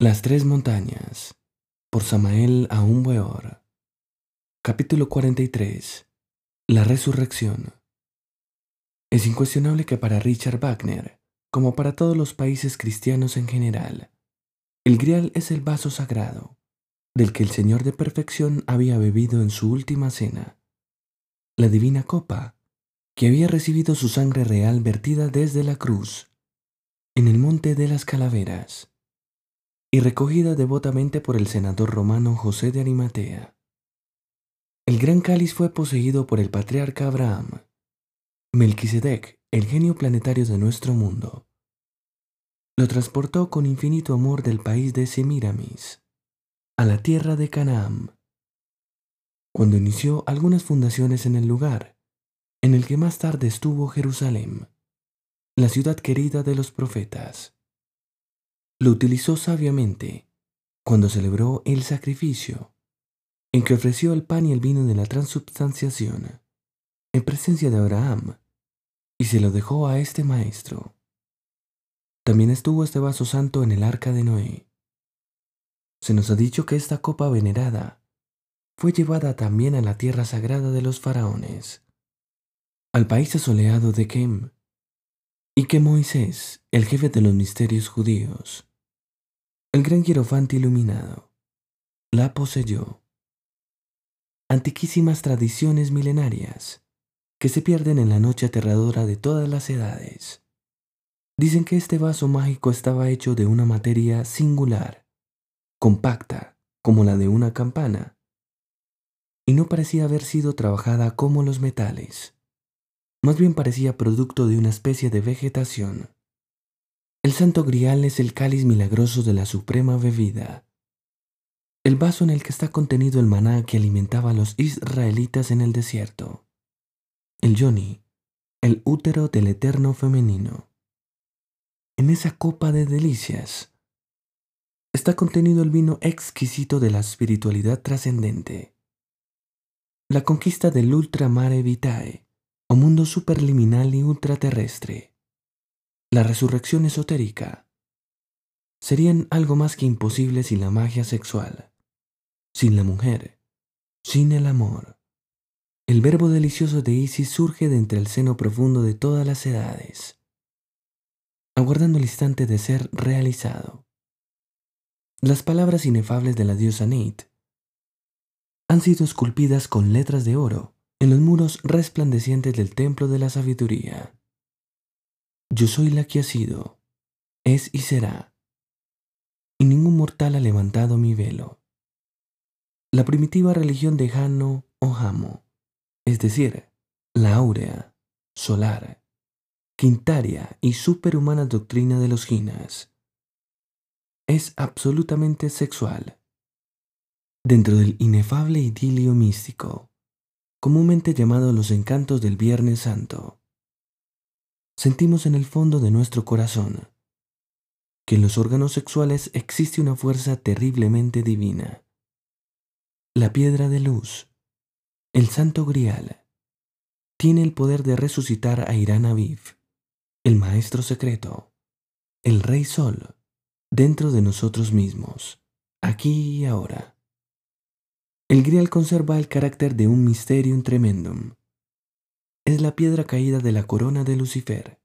Las tres montañas por Samael Aún Capítulo 43 La resurrección. Es incuestionable que para Richard Wagner, como para todos los países cristianos en general, el grial es el vaso sagrado del que el Señor de perfección había bebido en su última cena, la divina copa que había recibido su sangre real vertida desde la cruz en el monte de las calaveras y recogida devotamente por el senador romano José de Arimatea. El gran cáliz fue poseído por el patriarca Abraham. Melquisedec, el genio planetario de nuestro mundo, lo transportó con infinito amor del país de Semiramis a la tierra de Canaán, cuando inició algunas fundaciones en el lugar en el que más tarde estuvo Jerusalén, la ciudad querida de los profetas lo utilizó sabiamente cuando celebró el sacrificio, en que ofreció el pan y el vino de la transubstanciación, en presencia de Abraham, y se lo dejó a este maestro. También estuvo este vaso santo en el arca de Noé. Se nos ha dicho que esta copa venerada fue llevada también a la tierra sagrada de los faraones, al país asoleado de Kem, y que Moisés, el jefe de los misterios judíos, el gran hierofante iluminado la poseyó. Antiquísimas tradiciones milenarias que se pierden en la noche aterradora de todas las edades. Dicen que este vaso mágico estaba hecho de una materia singular, compacta como la de una campana, y no parecía haber sido trabajada como los metales. Más bien parecía producto de una especie de vegetación. El santo grial es el cáliz milagroso de la suprema bebida, el vaso en el que está contenido el maná que alimentaba a los israelitas en el desierto, el yoni, el útero del eterno femenino. En esa copa de delicias está contenido el vino exquisito de la espiritualidad trascendente, la conquista del ultramare vitae, o mundo superliminal y ultraterrestre la resurrección esotérica, serían algo más que imposible sin la magia sexual, sin la mujer, sin el amor. El verbo delicioso de Isis surge de entre el seno profundo de todas las edades, aguardando el instante de ser realizado. Las palabras inefables de la diosa Neit han sido esculpidas con letras de oro en los muros resplandecientes del templo de la sabiduría. Yo soy la que ha sido, es y será, y ningún mortal ha levantado mi velo. La primitiva religión de Jano o Jamo, es decir, la áurea, solar, quintaria y superhumana doctrina de los Ginas, es absolutamente sexual. Dentro del inefable idilio místico, comúnmente llamado los encantos del Viernes Santo, sentimos en el fondo de nuestro corazón que en los órganos sexuales existe una fuerza terriblemente divina. La piedra de luz, el santo grial, tiene el poder de resucitar a Irán Aviv, el maestro secreto, el rey sol, dentro de nosotros mismos, aquí y ahora. El grial conserva el carácter de un mysterium tremendum, es la piedra caída de la corona de Lucifer.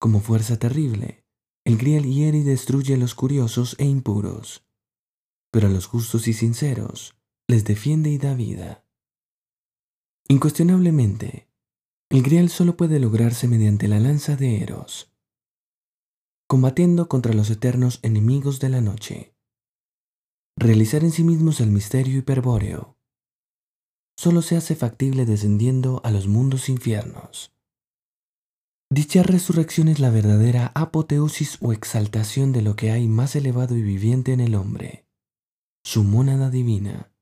Como fuerza terrible, el grial hiere y destruye a los curiosos e impuros, pero a los justos y sinceros les defiende y da vida. Incuestionablemente, el grial solo puede lograrse mediante la lanza de Eros, combatiendo contra los eternos enemigos de la noche. Realizar en sí mismos el misterio hiperbóreo solo se hace factible descendiendo a los mundos infiernos. Dicha resurrección es la verdadera apoteosis o exaltación de lo que hay más elevado y viviente en el hombre, su mónada divina,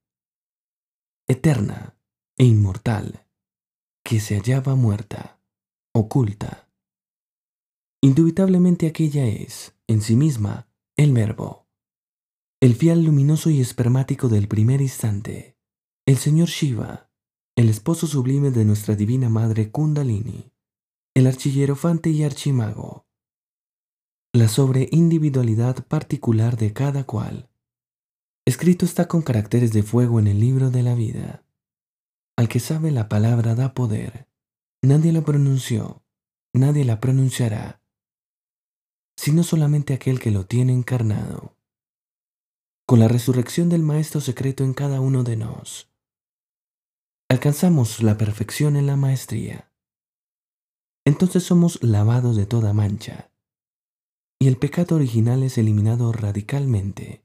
eterna e inmortal, que se hallaba muerta, oculta. Indubitablemente aquella es, en sí misma, el verbo, el fial luminoso y espermático del primer instante el señor Shiva, el esposo sublime de nuestra divina madre Kundalini, el archillerofante y archimago, la sobreindividualidad particular de cada cual. Escrito está con caracteres de fuego en el libro de la vida. Al que sabe la palabra da poder. Nadie la pronunció, nadie la pronunciará, sino solamente aquel que lo tiene encarnado. Con la resurrección del Maestro secreto en cada uno de nos, alcanzamos la perfección en la maestría. Entonces somos lavados de toda mancha, y el pecado original es eliminado radicalmente.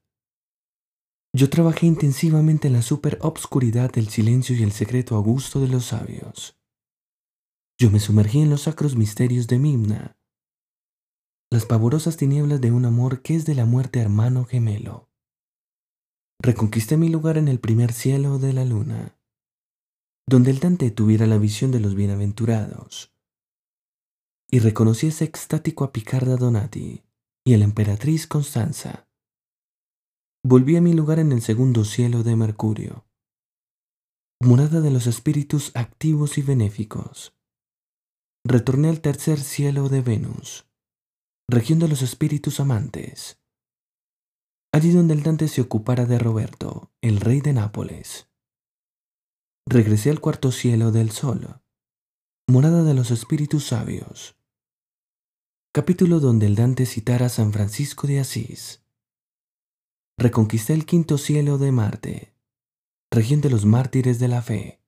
Yo trabajé intensivamente en la super obscuridad del silencio y el secreto augusto de los sabios. Yo me sumergí en los sacros misterios de Mimna, las pavorosas tinieblas de un amor que es de la muerte hermano gemelo. Reconquisté mi lugar en el primer cielo de la luna, donde el Dante tuviera la visión de los bienaventurados, y reconocí ese extático a Picarda Donati y a la emperatriz Constanza. Volví a mi lugar en el segundo cielo de Mercurio, morada de los espíritus activos y benéficos retorné al tercer cielo de Venus, región de los espíritus amantes, allí donde el Dante se ocupara de Roberto, el rey de Nápoles. Regresé al cuarto cielo del Sol, morada de los espíritus sabios, capítulo donde el Dante citara a San Francisco de Asís. Reconquisté el quinto cielo de Marte, región de los mártires de la fe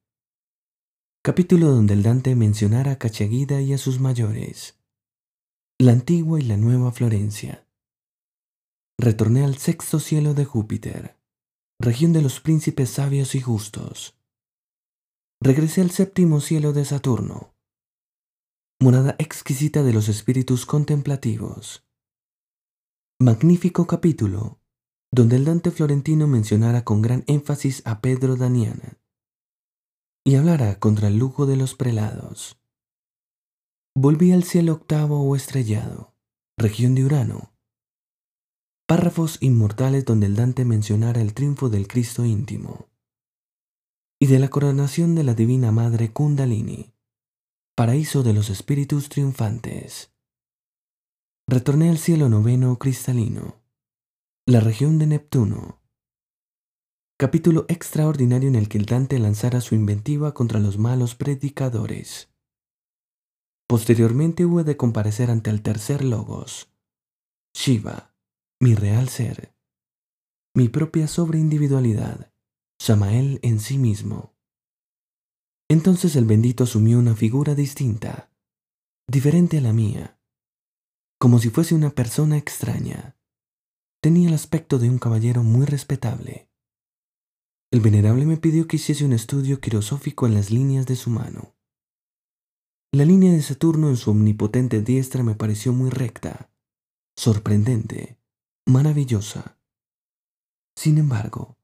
capítulo donde el Dante mencionara a Cachaguida y a sus mayores, la antigua y la nueva Florencia. Retorné al sexto cielo de Júpiter, región de los príncipes sabios y justos. Regresé al séptimo cielo de Saturno, morada exquisita de los espíritus contemplativos. Magnífico capítulo, donde el Dante florentino mencionara con gran énfasis a Pedro Daniana y hablara contra el lujo de los prelados. Volví al cielo octavo o estrellado, región de Urano. Párrafos inmortales donde el Dante mencionara el triunfo del Cristo íntimo y de la coronación de la Divina Madre Kundalini, paraíso de los espíritus triunfantes. Retorné al cielo noveno cristalino, la región de Neptuno, capítulo extraordinario en el que el Dante lanzara su inventiva contra los malos predicadores. Posteriormente hubo de comparecer ante el tercer logos, Shiva, mi real ser, mi propia sobreindividualidad, Samael en sí mismo. Entonces el bendito asumió una figura distinta, diferente a la mía, como si fuese una persona extraña. Tenía el aspecto de un caballero muy respetable el venerable me pidió que hiciese un estudio quirosófico en las líneas de su mano. La línea de Saturno en su omnipotente diestra me pareció muy recta, sorprendente, maravillosa. Sin embargo,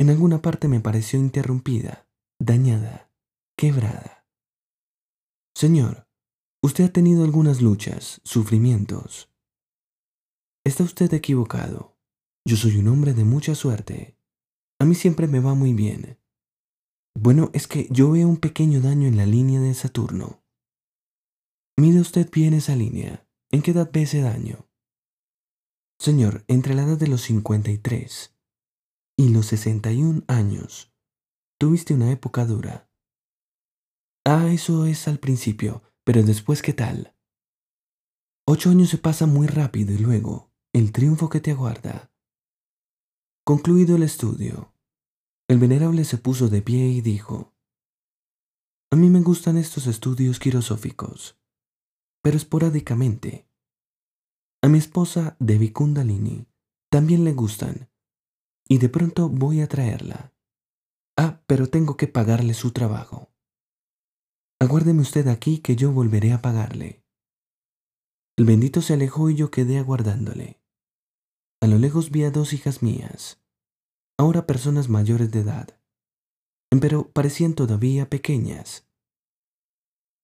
en alguna parte me pareció interrumpida, dañada, quebrada. Señor, usted ha tenido algunas luchas, sufrimientos. Está usted equivocado. Yo soy un hombre de mucha suerte. A mí siempre me va muy bien. Bueno, es que yo veo un pequeño daño en la línea de Saturno. Mide usted bien esa línea. ¿En qué edad ve ese daño? Señor, entre la edad de los 53 y los 61 años, tuviste una época dura. Ah, eso es al principio, pero después ¿qué tal? Ocho años se pasan muy rápido y luego, el triunfo que te aguarda. Concluido el estudio, el venerable se puso de pie y dijo, A mí me gustan estos estudios quirosóficos, pero esporádicamente. A mi esposa, Devi Kundalini, también le gustan, y de pronto voy a traerla. Ah, pero tengo que pagarle su trabajo. Aguárdeme usted aquí que yo volveré a pagarle. El bendito se alejó y yo quedé aguardándole. A lo lejos vi a dos hijas mías, ahora personas mayores de edad, pero parecían todavía pequeñas.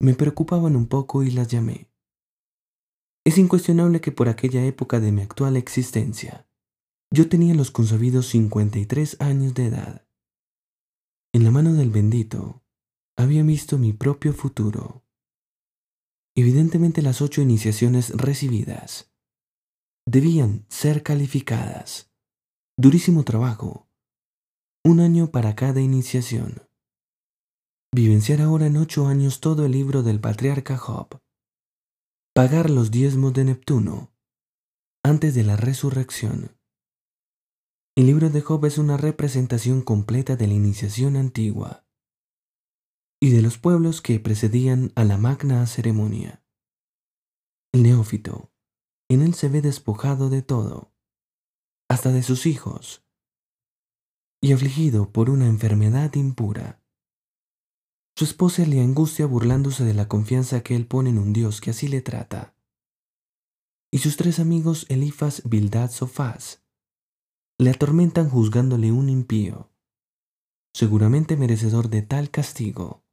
Me preocupaban un poco y las llamé. Es incuestionable que por aquella época de mi actual existencia, yo tenía los consabidos 53 años de edad. En la mano del bendito había visto mi propio futuro. Evidentemente las ocho iniciaciones recibidas debían ser calificadas. Durísimo trabajo. Un año para cada iniciación. Vivenciar ahora en ocho años todo el libro del patriarca Job. Pagar los diezmos de Neptuno antes de la resurrección. El libro de Job es una representación completa de la iniciación antigua y de los pueblos que precedían a la magna ceremonia. El neófito, en él se ve despojado de todo, hasta de sus hijos, y afligido por una enfermedad impura. Su esposa le angustia burlándose de la confianza que él pone en un Dios que así le trata. Y sus tres amigos Elifas, Bildad, Sofás, le atormentan juzgándole un impío, seguramente merecedor de tal castigo.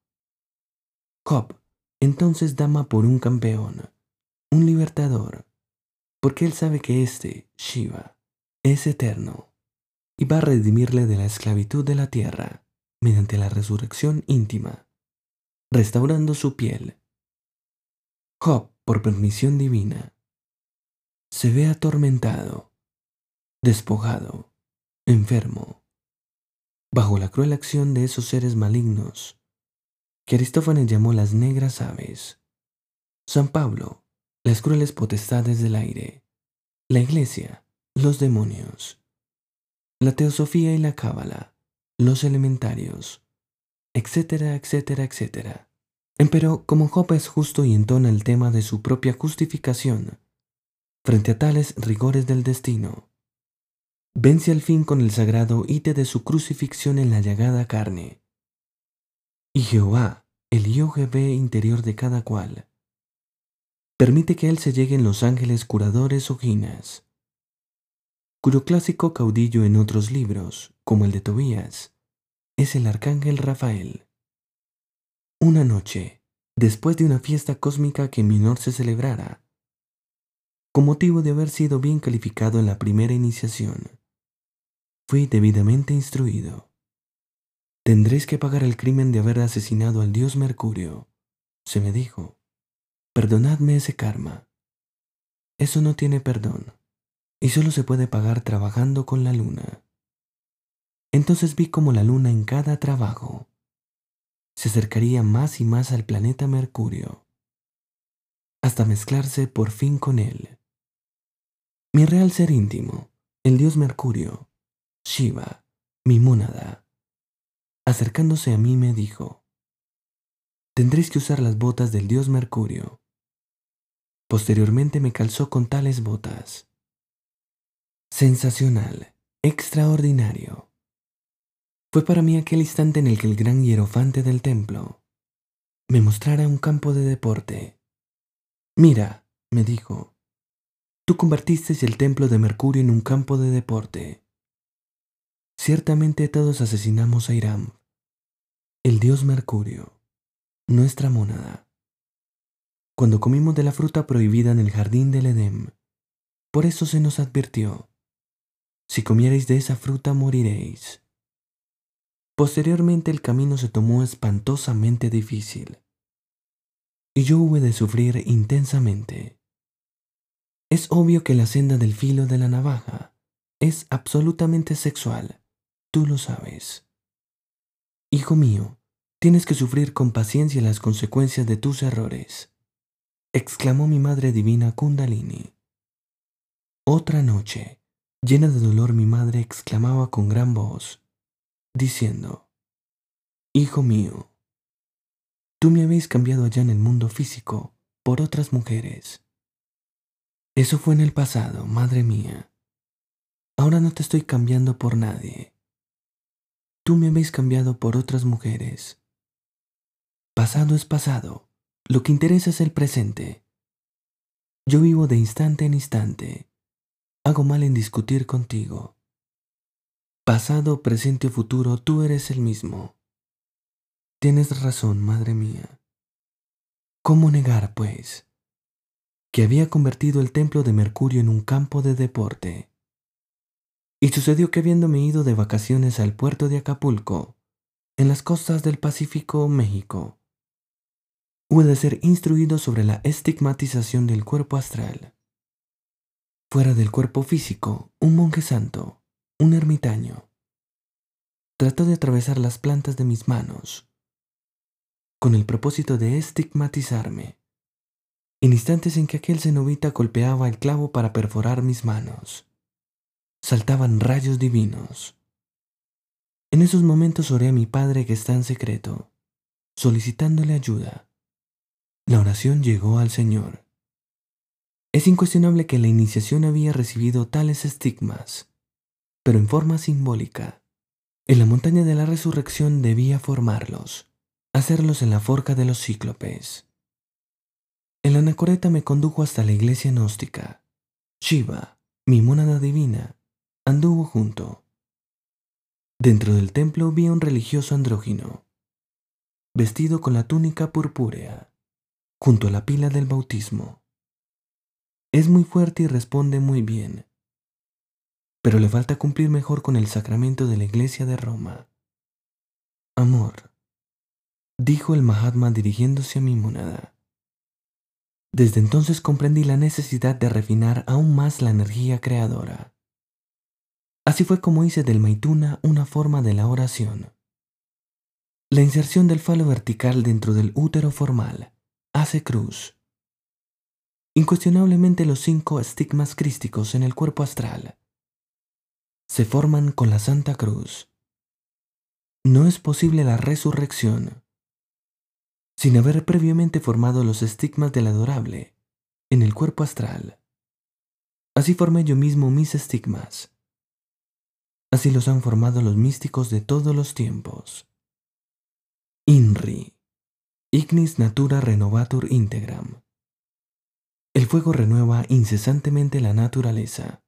Job entonces dama por un campeón, un libertador, porque él sabe que este, Shiva, es eterno y va a redimirle de la esclavitud de la tierra mediante la resurrección íntima restaurando su piel. Job, por permisión divina, se ve atormentado, despojado, enfermo, bajo la cruel acción de esos seres malignos que Aristófanes llamó las negras aves. San Pablo, las crueles potestades del aire. La iglesia, los demonios. La teosofía y la cábala, los elementarios etcétera, etcétera, etcétera. Empero, como Job es justo y entona el tema de su propia justificación, frente a tales rigores del destino, vence al fin con el sagrado íte de su crucifixión en la llagada carne. Y Jehová, el ve interior de cada cual, permite que él se lleguen los ángeles curadores o ginas, cuyo clásico caudillo en otros libros, como el de Tobías, es el arcángel Rafael. Una noche, después de una fiesta cósmica que en Minor se celebrara, con motivo de haber sido bien calificado en la primera iniciación, fui debidamente instruido. Tendréis que pagar el crimen de haber asesinado al dios Mercurio, se me dijo. Perdonadme ese karma. Eso no tiene perdón, y solo se puede pagar trabajando con la luna. Entonces vi como la luna en cada trabajo se acercaría más y más al planeta Mercurio, hasta mezclarse por fin con él. Mi real ser íntimo, el dios Mercurio, Shiva, mi mónada, acercándose a mí me dijo, tendréis que usar las botas del dios Mercurio. Posteriormente me calzó con tales botas. Sensacional, extraordinario. Fue para mí aquel instante en el que el gran hierofante del templo me mostrara un campo de deporte. Mira, me dijo, tú convertiste el templo de Mercurio en un campo de deporte. Ciertamente todos asesinamos a Irán, el dios Mercurio, nuestra mónada. Cuando comimos de la fruta prohibida en el jardín del Edem, por eso se nos advirtió, si comiereis de esa fruta moriréis. Posteriormente el camino se tomó espantosamente difícil y yo hube de sufrir intensamente. Es obvio que la senda del filo de la navaja es absolutamente sexual, tú lo sabes. Hijo mío, tienes que sufrir con paciencia las consecuencias de tus errores, exclamó mi Madre Divina Kundalini. Otra noche, llena de dolor, mi madre exclamaba con gran voz, diciendo, Hijo mío, tú me habéis cambiado allá en el mundo físico por otras mujeres. Eso fue en el pasado, madre mía. Ahora no te estoy cambiando por nadie. Tú me habéis cambiado por otras mujeres. Pasado es pasado. Lo que interesa es el presente. Yo vivo de instante en instante. Hago mal en discutir contigo. Pasado, presente o futuro, tú eres el mismo. Tienes razón, madre mía. ¿Cómo negar, pues, que había convertido el templo de Mercurio en un campo de deporte? Y sucedió que habiéndome ido de vacaciones al puerto de Acapulco, en las costas del Pacífico, México, hubo de ser instruido sobre la estigmatización del cuerpo astral. fuera del cuerpo físico, un monje santo, un ermitaño. Trató de atravesar las plantas de mis manos, con el propósito de estigmatizarme, en instantes en que aquel cenobita golpeaba el clavo para perforar mis manos. Saltaban rayos divinos. En esos momentos oré a mi Padre que está en secreto, solicitándole ayuda. La oración llegó al Señor. Es incuestionable que la iniciación había recibido tales estigmas, pero en forma simbólica. En la montaña de la resurrección debía formarlos, hacerlos en la forca de los cíclopes. El anacoreta me condujo hasta la iglesia gnóstica. Shiva, mi monada divina, anduvo junto. Dentro del templo vi a un religioso andrógino, vestido con la túnica purpúrea, junto a la pila del bautismo. Es muy fuerte y responde muy bien, pero le falta cumplir mejor con el sacramento de la Iglesia de Roma. Amor, dijo el Mahatma dirigiéndose a mi monada. Desde entonces comprendí la necesidad de refinar aún más la energía creadora. Así fue como hice del Maituna una forma de la oración. La inserción del falo vertical dentro del útero formal hace cruz. Incuestionablemente los cinco estigmas crísticos en el cuerpo astral se forman con la Santa Cruz. No es posible la resurrección sin haber previamente formado los estigmas del adorable en el cuerpo astral. Así formé yo mismo mis estigmas. Así los han formado los místicos de todos los tiempos. INRI, Ignis Natura Renovatur Integram. El fuego renueva incesantemente la naturaleza.